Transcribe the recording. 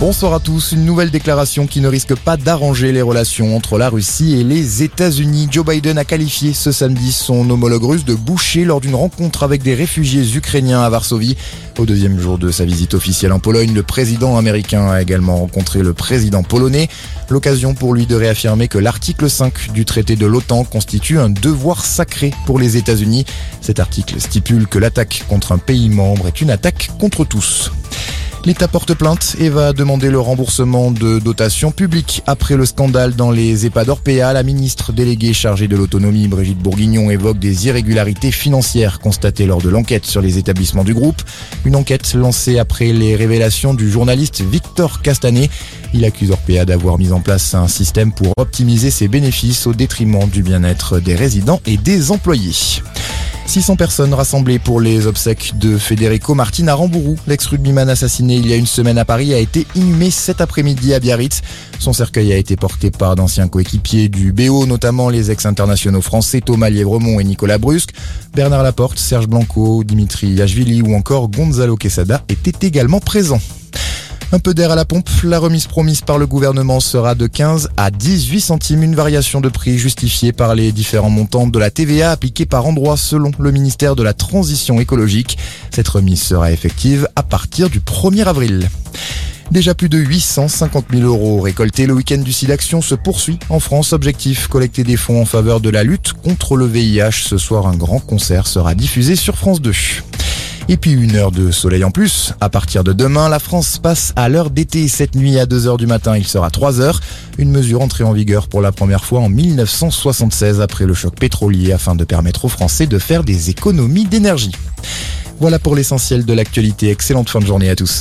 Bonsoir à tous. Une nouvelle déclaration qui ne risque pas d'arranger les relations entre la Russie et les États-Unis. Joe Biden a qualifié ce samedi son homologue russe de boucher lors d'une rencontre avec des réfugiés ukrainiens à Varsovie. Au deuxième jour de sa visite officielle en Pologne, le président américain a également rencontré le président polonais. L'occasion pour lui de réaffirmer que l'article 5 du traité de l'OTAN constitue un devoir sacré pour les États-Unis. Cet article stipule que l'attaque contre un pays membre est une attaque contre tous. L'État porte plainte et va demander le remboursement de dotations publiques. Après le scandale dans les EHPAD Orpea, la ministre déléguée chargée de l'autonomie, Brigitte Bourguignon, évoque des irrégularités financières constatées lors de l'enquête sur les établissements du groupe. Une enquête lancée après les révélations du journaliste Victor Castanet. Il accuse Orpea d'avoir mis en place un système pour optimiser ses bénéfices au détriment du bien-être des résidents et des employés. 600 personnes rassemblées pour les obsèques de Federico Martin à Rambourou. L'ex-rugbyman assassiné il y a une semaine à Paris a été inhumé cet après-midi à Biarritz. Son cercueil a été porté par d'anciens coéquipiers du BO, notamment les ex-internationaux français Thomas Lièvremont et Nicolas Brusque. Bernard Laporte, Serge Blanco, Dimitri Yachvili ou encore Gonzalo Quesada étaient également présents. Un peu d'air à la pompe, la remise promise par le gouvernement sera de 15 à 18 centimes, une variation de prix justifiée par les différents montants de la TVA appliquée par endroit selon le ministère de la Transition écologique. Cette remise sera effective à partir du 1er avril. Déjà plus de 850 000 euros récoltés. Le week-end du SIDAction se poursuit en France. Objectif, collecter des fonds en faveur de la lutte contre le VIH. Ce soir, un grand concert sera diffusé sur France 2. Et puis une heure de soleil en plus. À partir de demain, la France passe à l'heure d'été. Cette nuit à 2h du matin, il sera 3h. Une mesure entrée en vigueur pour la première fois en 1976 après le choc pétrolier afin de permettre aux Français de faire des économies d'énergie. Voilà pour l'essentiel de l'actualité. Excellente fin de journée à tous.